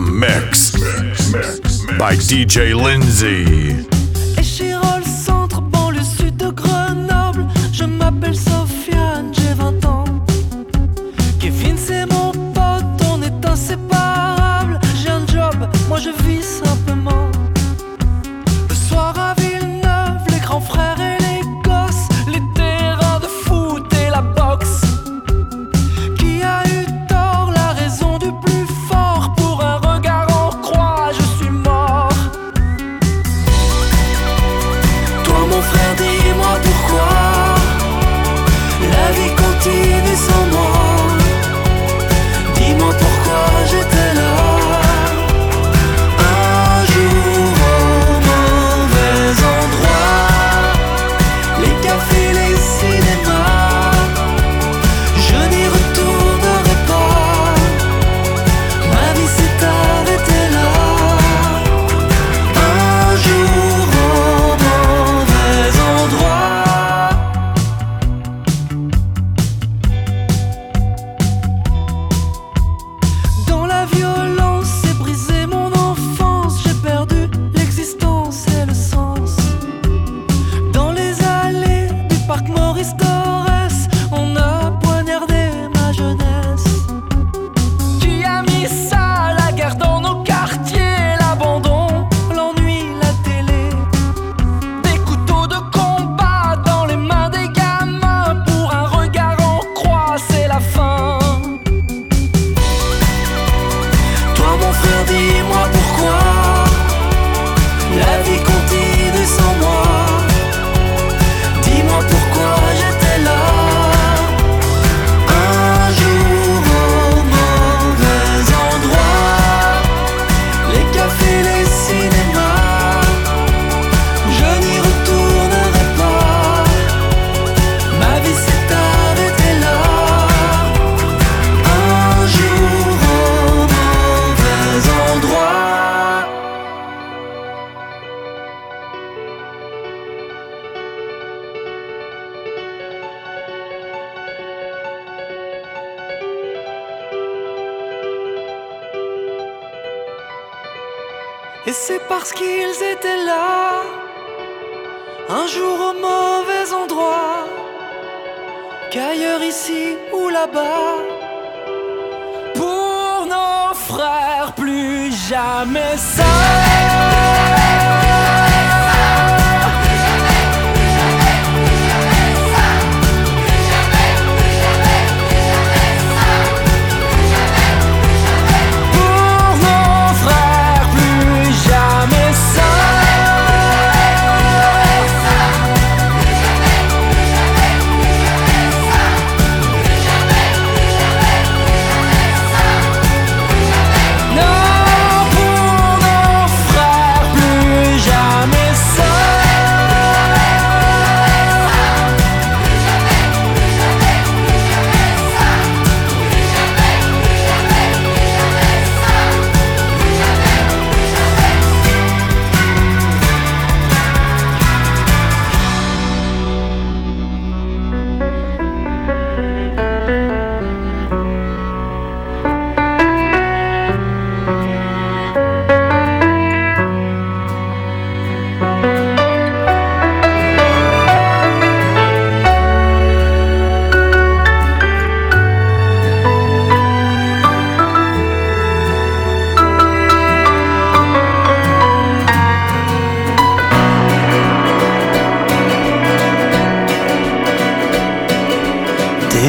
mix, mix, mix, mix. By DJ Lindsay.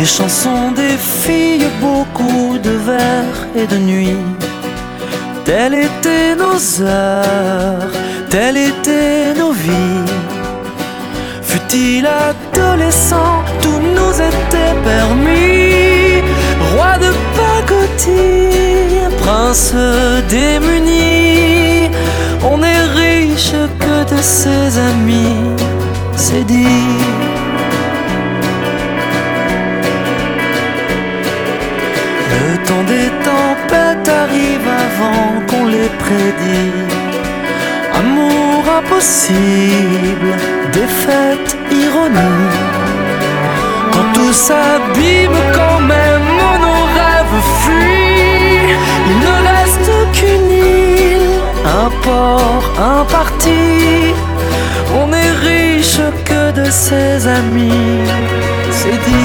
Chansons des filles, beaucoup de vers et de nuits. Telles étaient nos heures, telles étaient nos vies. Fut-il adolescent, tout nous était permis. Roi de pacotille, prince démuni, on est riche que de ses amis, c'est dit. Tant des tempêtes arrivent avant qu'on les prédit. Amour impossible, défaite, ironie. Quand tout s'abîme, quand même nos rêves fuient, il ne reste qu'une île, un port, un parti. On n'est riche que de ses amis, c'est dit.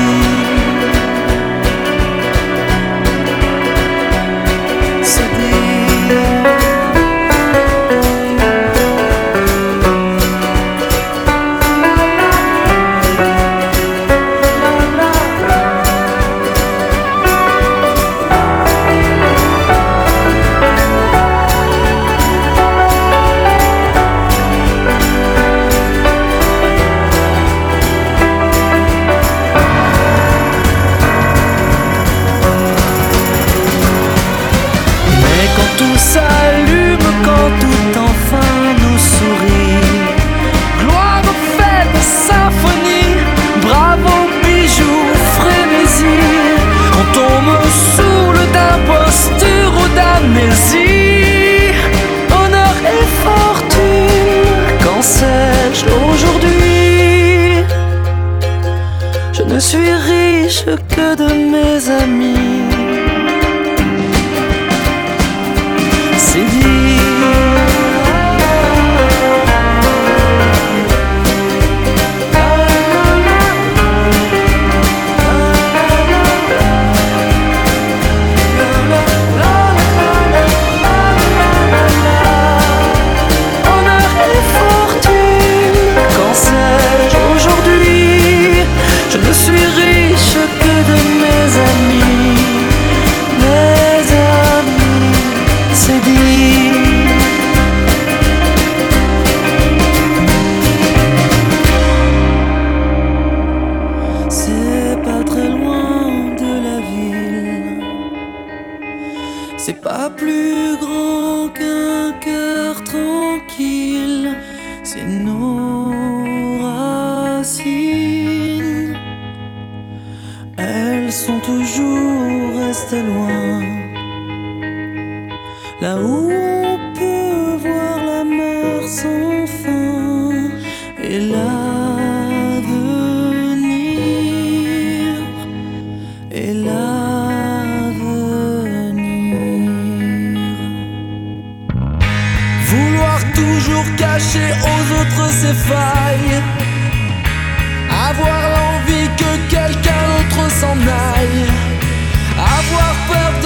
cacher aux autres ses failles. Avoir l'envie que quelqu'un d'autre s'en aille. Avoir peur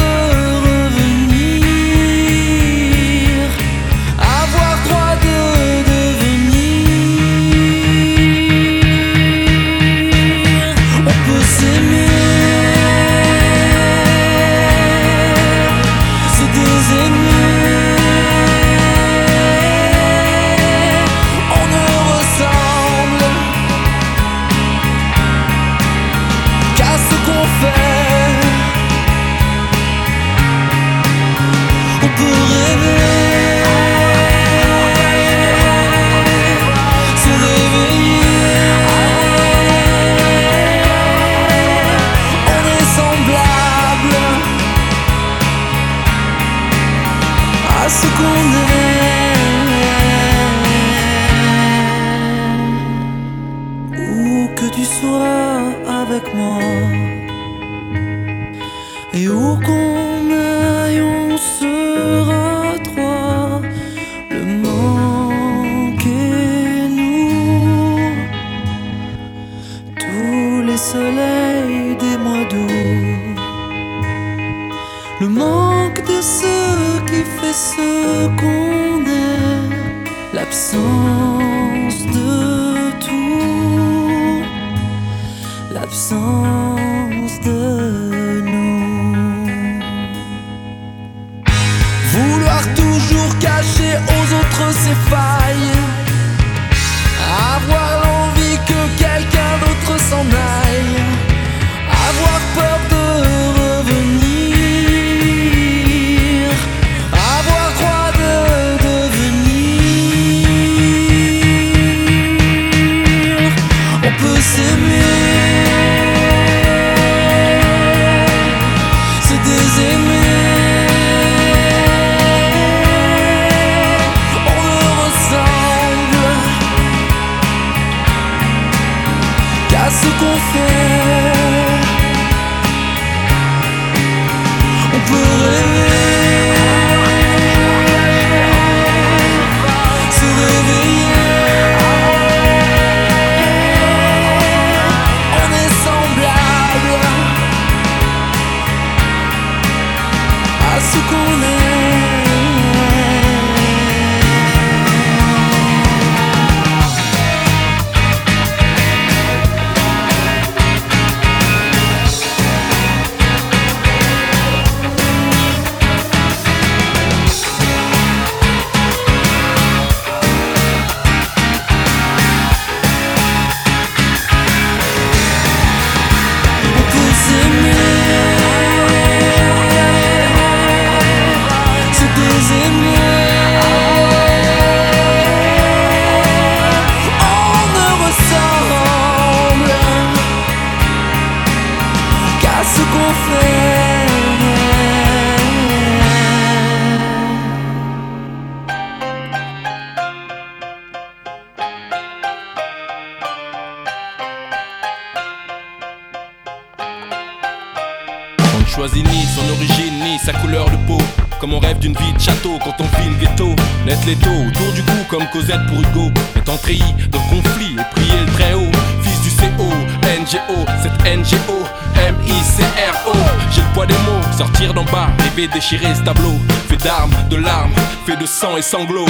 origine ni sa couleur de peau. Comme on rêve d'une vie de château quand on file ghetto. Net les taux autour du cou comme Cosette pour Hugo. Étant treillis de conflit et prier le très haut. Fils du CO, NGO, cette NGO, M-I-C-R-O. J'ai le poids des mots, sortir d'en bas, rêver déchirer ce tableau. Fait d'armes, de larmes, fait de sang et sanglots.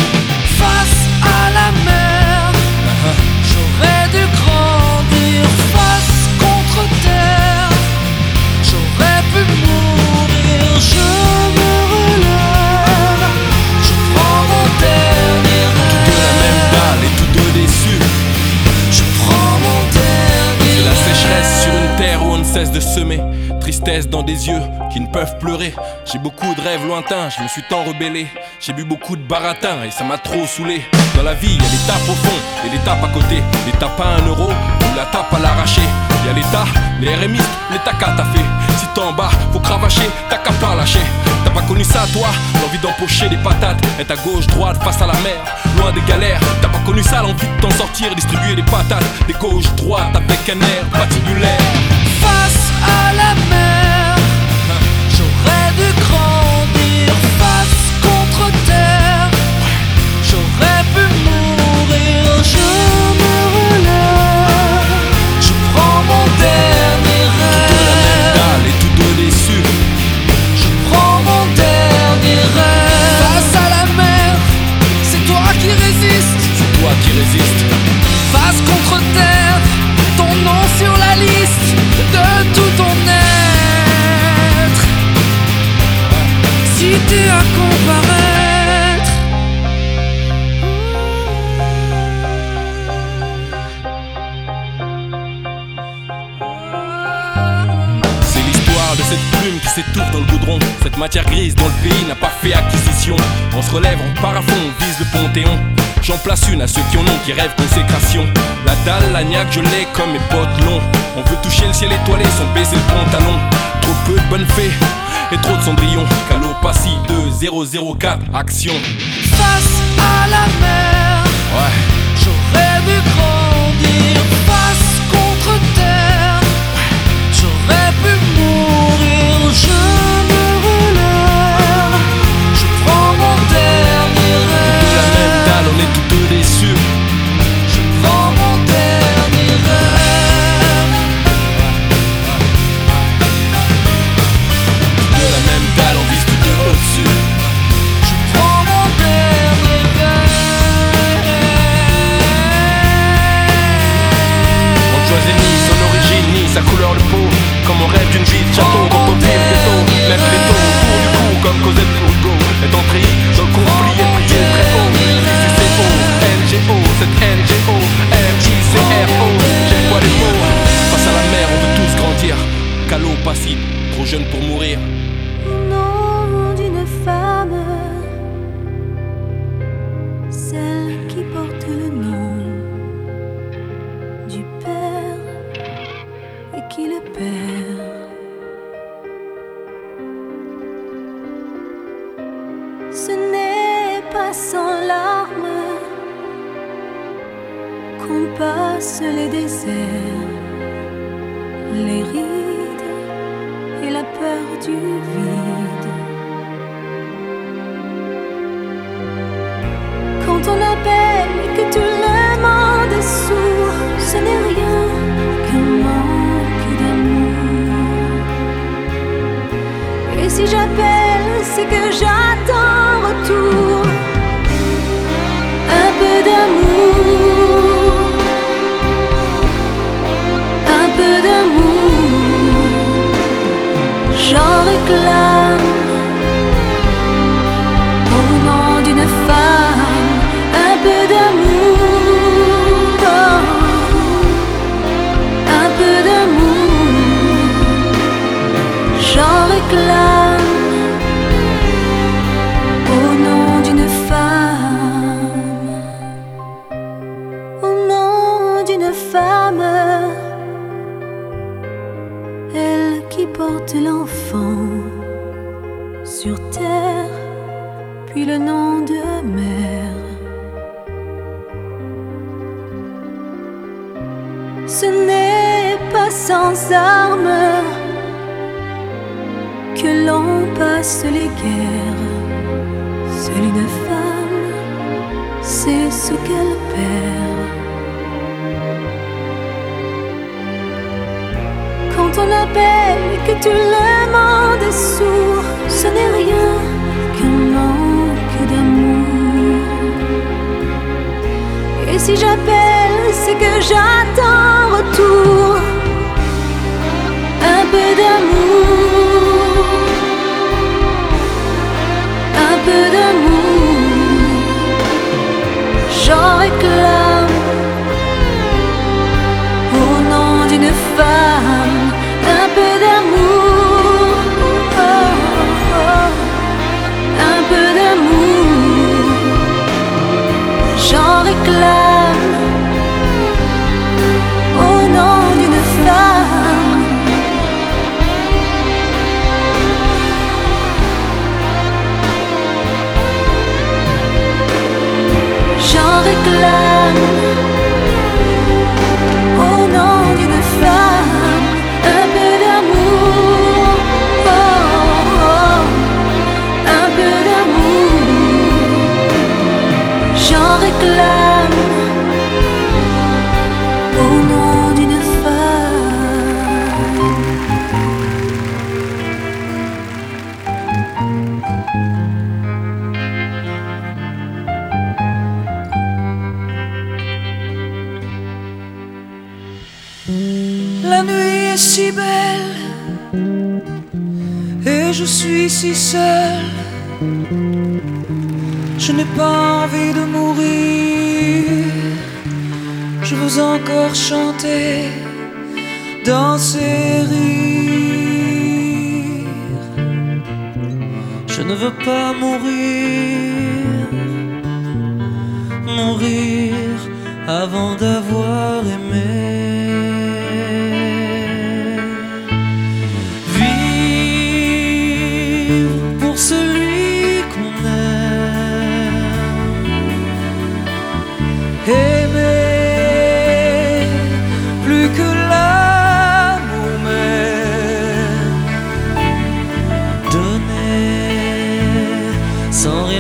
Face à la mer, ah, ah. j'aurais dû croire. cesse de semer. Tristesse dans des yeux qui ne peuvent pleurer. J'ai beaucoup de rêves lointains, je me suis tant rebellé. J'ai bu beaucoup de baratin et ça m'a trop saoulé. Dans la vie, y a des tapes au fond et des tapes à côté. Les tapes à un euro ou la tape à l'arraché. Y a l'état, les rémistes, les tacas t'as fait. Si t'es en bas, faut cravacher, t'as qu'à pas lâcher. T'as pas connu ça toi? L'envie d'empocher des patates, être à gauche, droite, face à la mer, loin des galères. T'as pas connu ça, l'envie de t'en sortir, distribuer des patates, des gauches, droites avec un air patibulaire. Face à la mer, j'aurais dû grandir. Face contre terre, j'aurais pu mourir. Je me relève, je prends mon dernier rêve. deux déçus. Je prends mon dernier rêve. Face à la mer, c'est toi qui résistes. C'est toi qui résistes. Face contre terre, as comparaître. C'est l'histoire de cette plume qui s'étouffe dans le goudron. Cette matière grise dont le pays n'a pas fait acquisition. On se relève, à fond, on vise le panthéon. J'en place une à ceux qui en ont, qui rêvent consécration. La dalle, la niaque, je l'ai comme mes potes longs. On veut toucher le ciel étoilé sans baisser le pantalon. Trop peu de bonnes fées et trop de cendrillons. Calopassi 2004, action. Face à la mer, Ouais. j'aurais dû grandir. Sa couleur de peau Comme on rêve d'une vie de château quand on vit le ghetto Mettre les taux autour du cou comme Cosette pour Hugo Est entré dans le conflit et prier très haut ICCO, NGO, cette NGO, MJCRO J'ai le poids des mots. Face à la mer on veut tous grandir. Calo, passif, trop jeune pour mourir Que le monde est sourd, ce n'est rien qu'un manque d'amour. Et si j'appelle, c'est que j'attends retour. Un peu d'amour, un peu d'amour, j'en réclame. Je suis si seul. Je n'ai pas envie de mourir. Je veux encore chanter, danser, rire. Je ne veux pas mourir, mourir avant d'avoir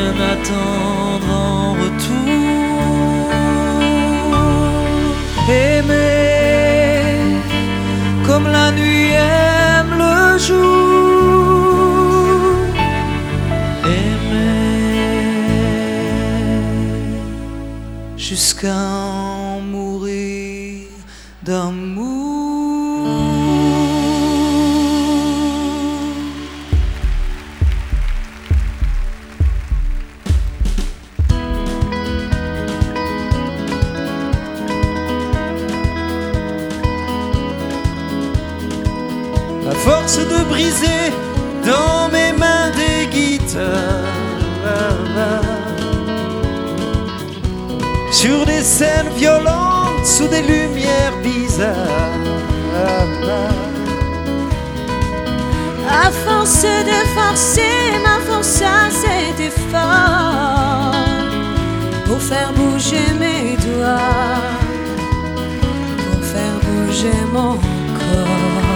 rien attendre en retour. Aimer comme la nuit aime le jour. Aimer jusqu'à force de forcer ma force à cet effort Pour faire bouger mes doigts Pour faire bouger mon corps.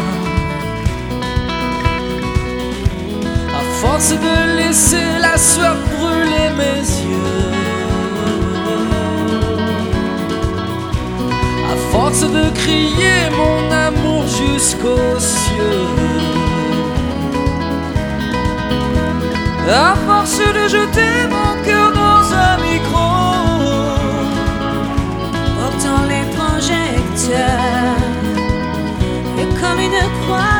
À force de laisser la sueur brûler mes yeux À force de crier mon amour jusqu'aux cieux À force de jeter mon cœur dans un micro Portant les projecteurs Et comme une croix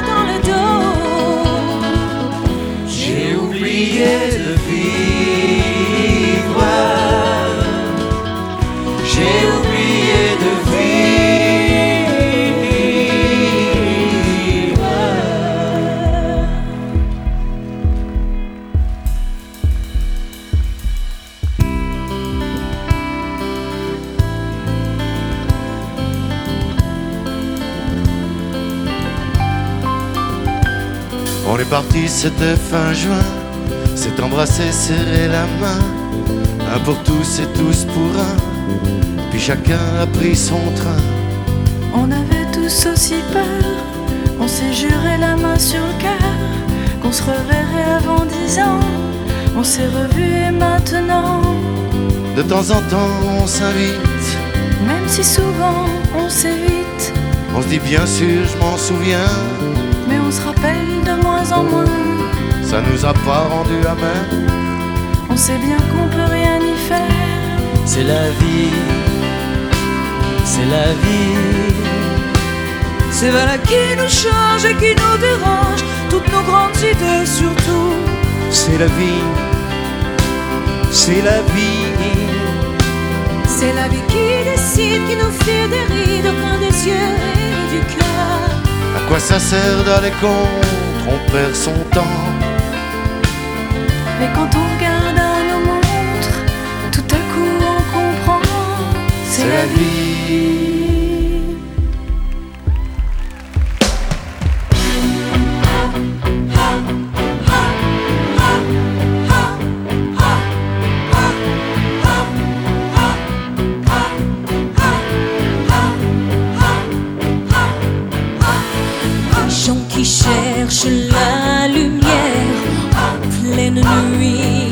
c'était fin juin. S'est embrassé, serré la main. Un pour tous et tous pour un. Puis chacun a pris son train. On avait tous aussi peur, on s'est juré la main sur le cœur, qu'on se reverrait avant dix ans. On s'est revus et maintenant, De temps en temps, on s'invite. même si souvent on s'évite, On se dit bien sûr, je m'en souviens. On se rappelle de moins en moins. Ça nous a pas rendu amers. On sait bien qu'on peut rien y faire. C'est la vie, c'est la vie. C'est voilà qui nous change et qui nous dérange, toutes nos grandes idées surtout. C'est la vie. C'est la vie. C'est la vie qui décide, qui nous fait des rides au coin des yeux et du cœur. Quoi ça sert d'aller contre On perd son temps. Mais quand on regarde à nos montres, tout à coup on comprend, c'est la vie. de.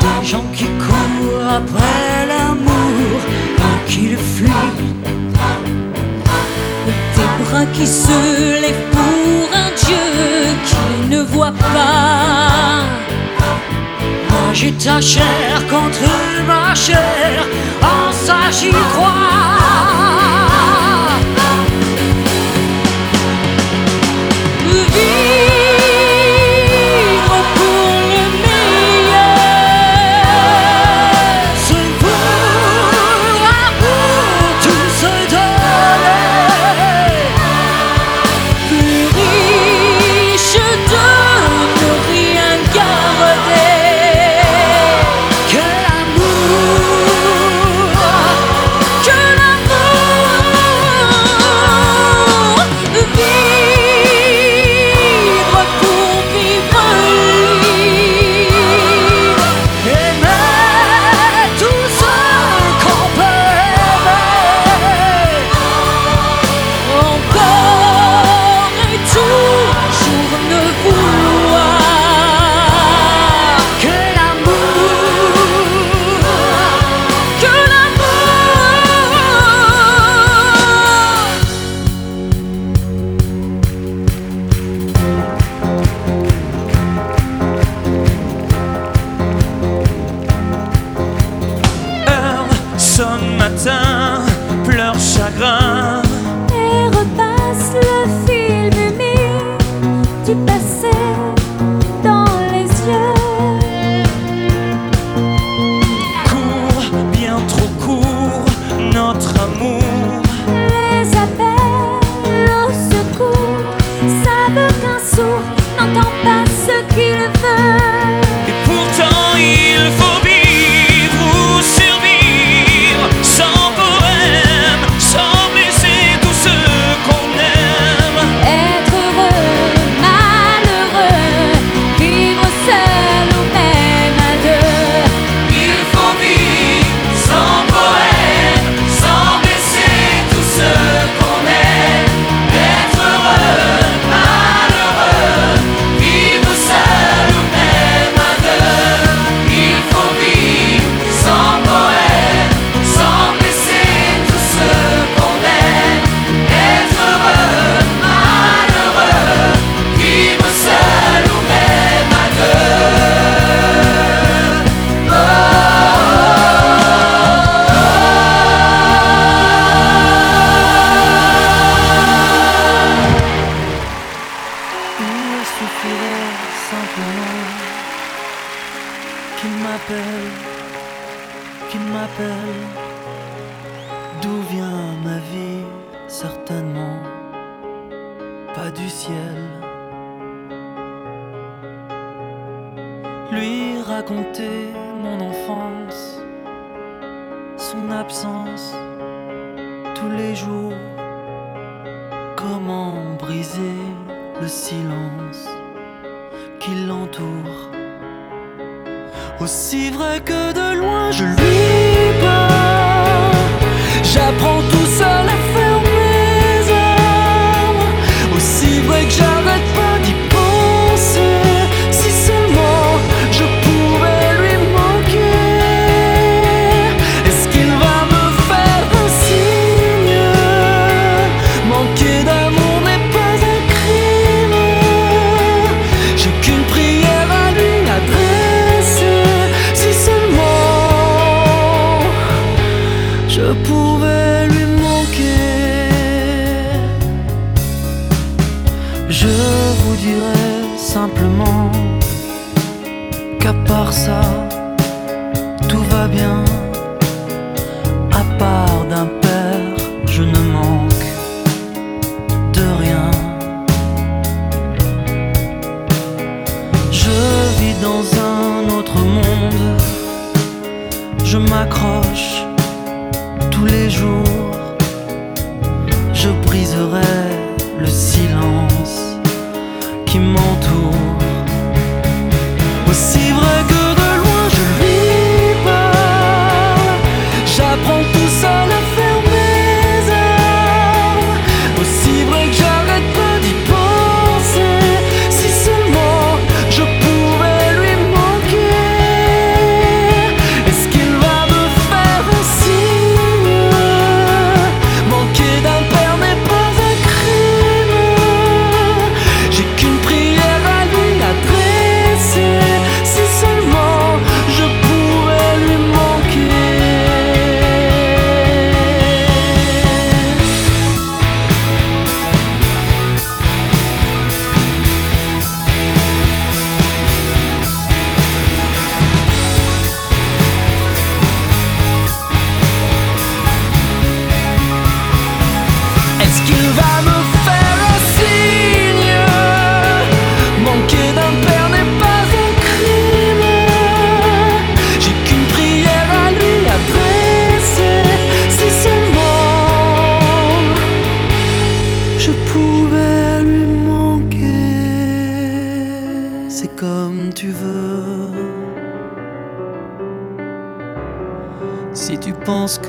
Des gens qui courent après l'amour et qui le fuient. Des bras qui se lèvent pour un Dieu qui ne voit pas. Moi j'ai ta chair contre ma chair, en ça j'y crois.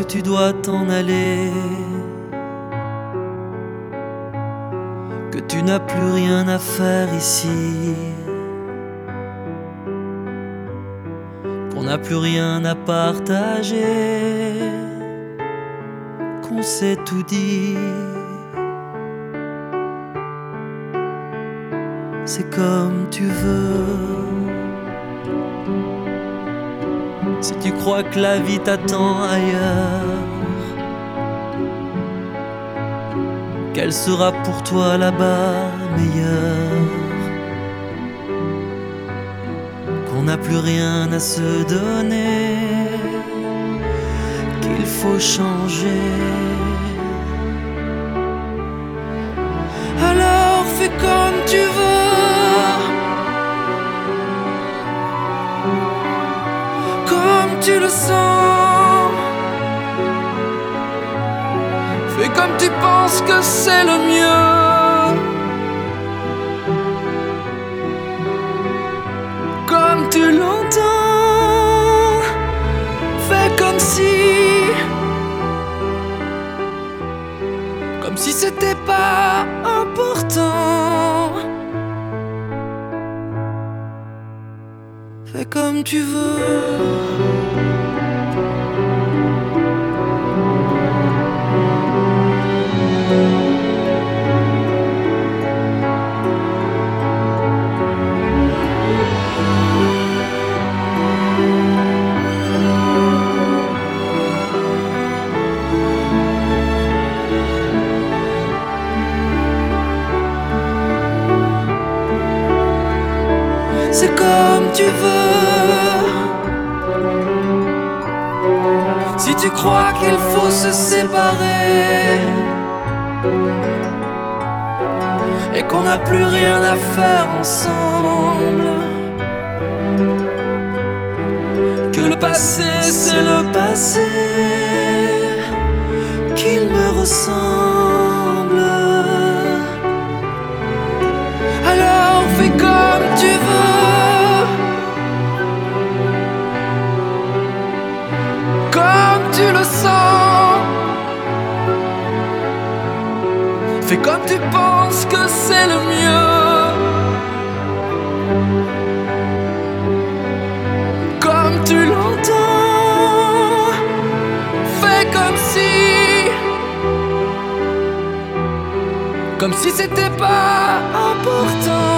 Tu dois t'en aller, que tu n'as plus rien à faire ici, qu'on n'a plus rien à partager, qu'on s'est tout dit. c'est comme tu veux. Si tu crois que la vie t'attend ailleurs, qu'elle sera pour toi là-bas meilleure, qu'on n'a plus rien à se donner, qu'il faut changer. Alors fais comme tu veux. Tu le sens. Fais comme tu penses que c'est le mieux. Comme tu l'entends. Fais comme si. Comme si c'était pas important. Fais comme tu veux. tu veux. Tu crois qu'il faut se séparer et qu'on n'a plus rien à faire ensemble, que le passé c'est le passé, qu'il me ressemble. Fais comme tu penses que c'est le mieux. Comme tu l'entends. Fais comme si. Comme si c'était pas important.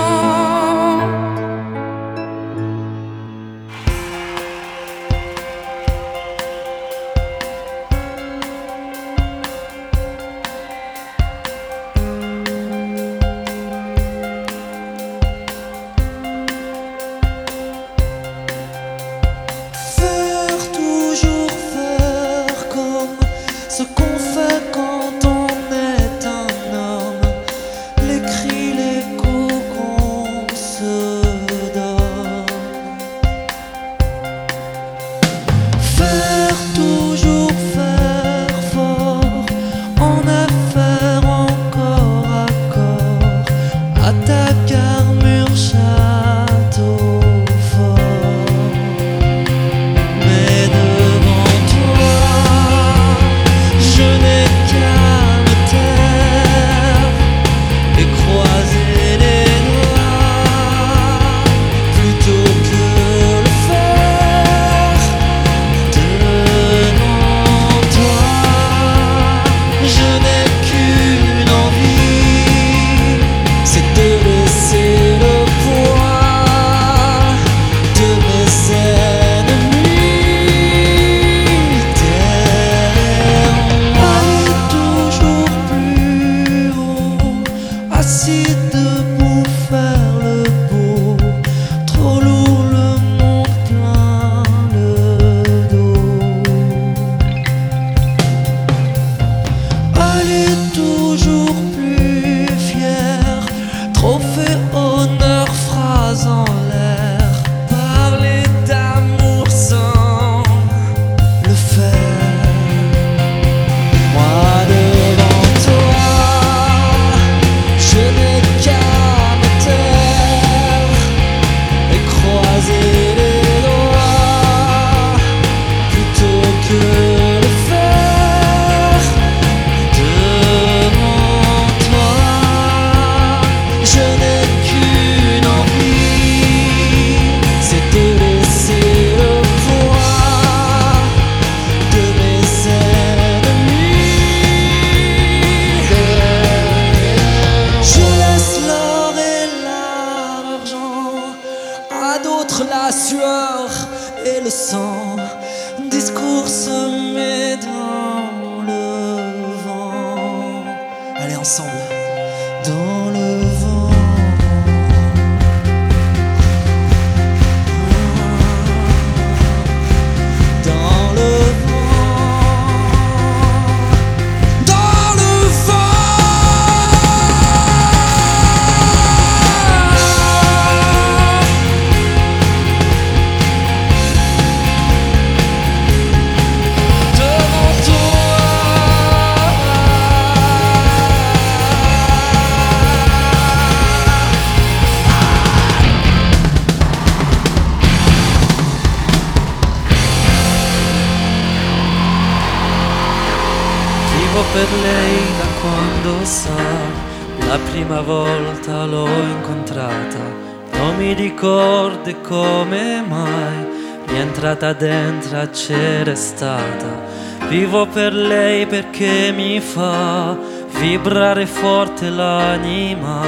Vivo per lei perché mi fa vibrare forte l'anima,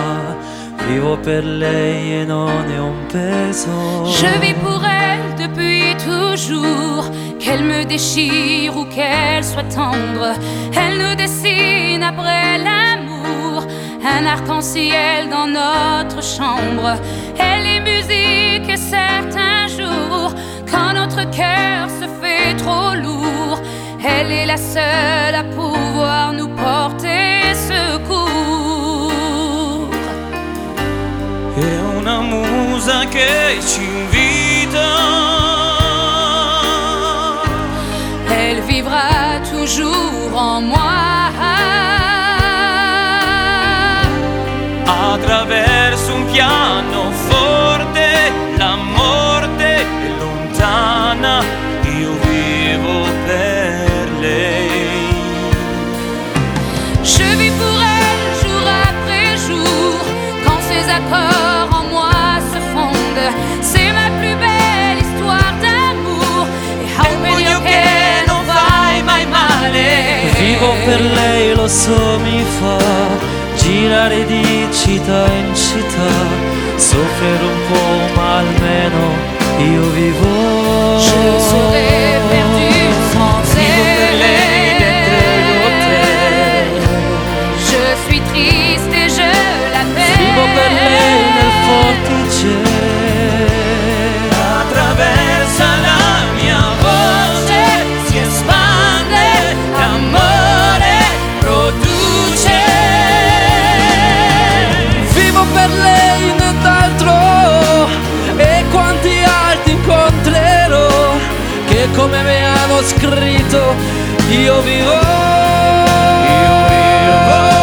vivo per lei e non è un peso. Je vis pour elle depuis toujours, qu'elle me déchire ou qu'elle soit tendre. Elle nous dessine après l'amour, un arc-en-ciel dans notre chambre. Elle est musique et certains jours, quand notre cœur trop lourd, elle est la seule à pouvoir nous porter secours. È una musa che lo so, mi fa girare di città in città, soffrire un po', ma almeno io vivo. Je serai perdu sans elle. Je suis triste et je l'appelle. Vivo per lei nel forticere per lei nient'altro. E quanti altri incontrerò Che come mi hanno scritto Io vivo. Io vivo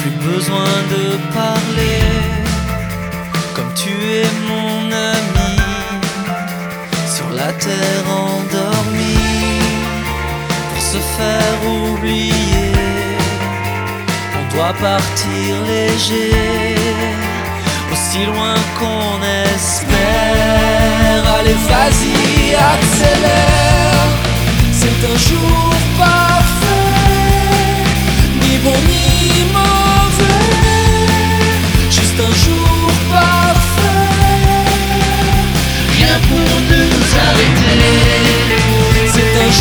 plus besoin de parler, comme tu es mon ami, sur la terre endormie, pour se faire oublier, on doit partir léger, aussi loin qu'on espère, allez vas-y, accélère, c'est un jour pas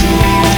Juro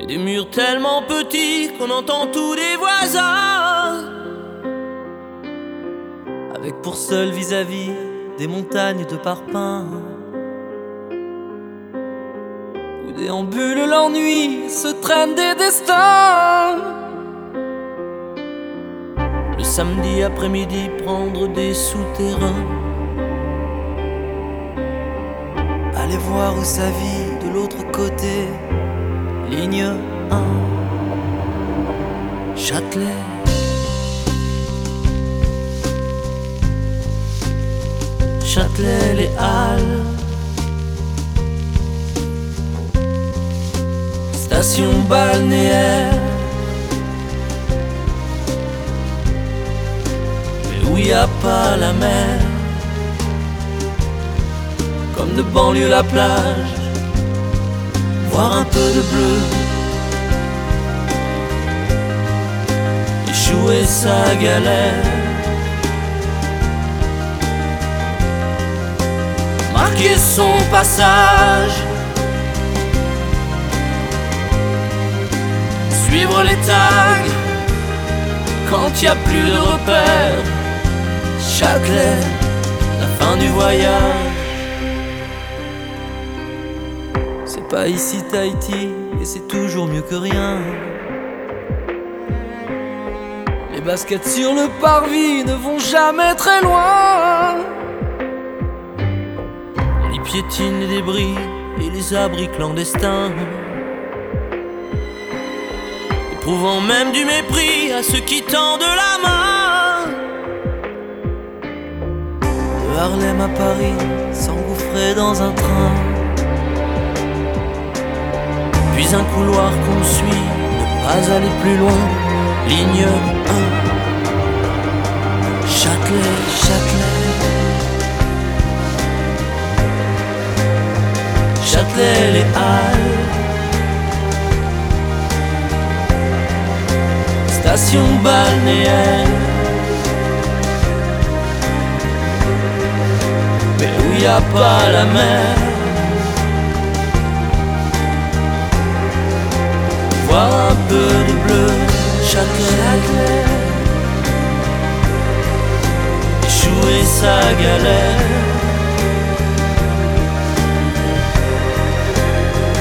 Et des murs tellement petits qu'on entend tous les voisins. Avec pour seul vis-à-vis des montagnes de parpaings. Où déambule l'ennui, se traînent des destins. Le samedi après-midi, prendre des souterrains Allez voir où ça vit de l'autre côté, ligne 1, Châtelet. Châtelet, les Halles. Station balnéaire. Mais où y a pas la mer? comme de banlieue la plage, voir un peu de bleu. Et jouer sa galère. Marquer son passage. Suivre les tags quand il n'y a plus de repères. Châtelet, la fin du voyage. Pas ici Tahiti, et c'est toujours mieux que rien. Les baskets sur le parvis ne vont jamais très loin. On y piétine les débris et les abris clandestins. éprouvant même du mépris à ceux qui tendent la main. De Harlem à Paris, s'engouffrer dans un train. Puis un couloir qu'on suit, ne pas aller plus loin. Ligne 1. Châtelet, Châtelet. Châtelet, les Halles. Station balnéaire. Mais où y a pas la mer? Voir un peu de bleu, Châtelet. Échouer sa galère.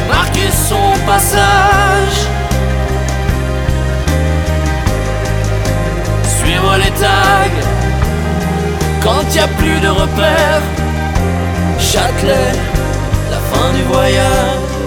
Marquer son passage. Suivre les tags. Quand y a plus de repères. Châtelet, la fin du voyage.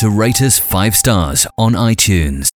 To rate us 5 stars on iTunes.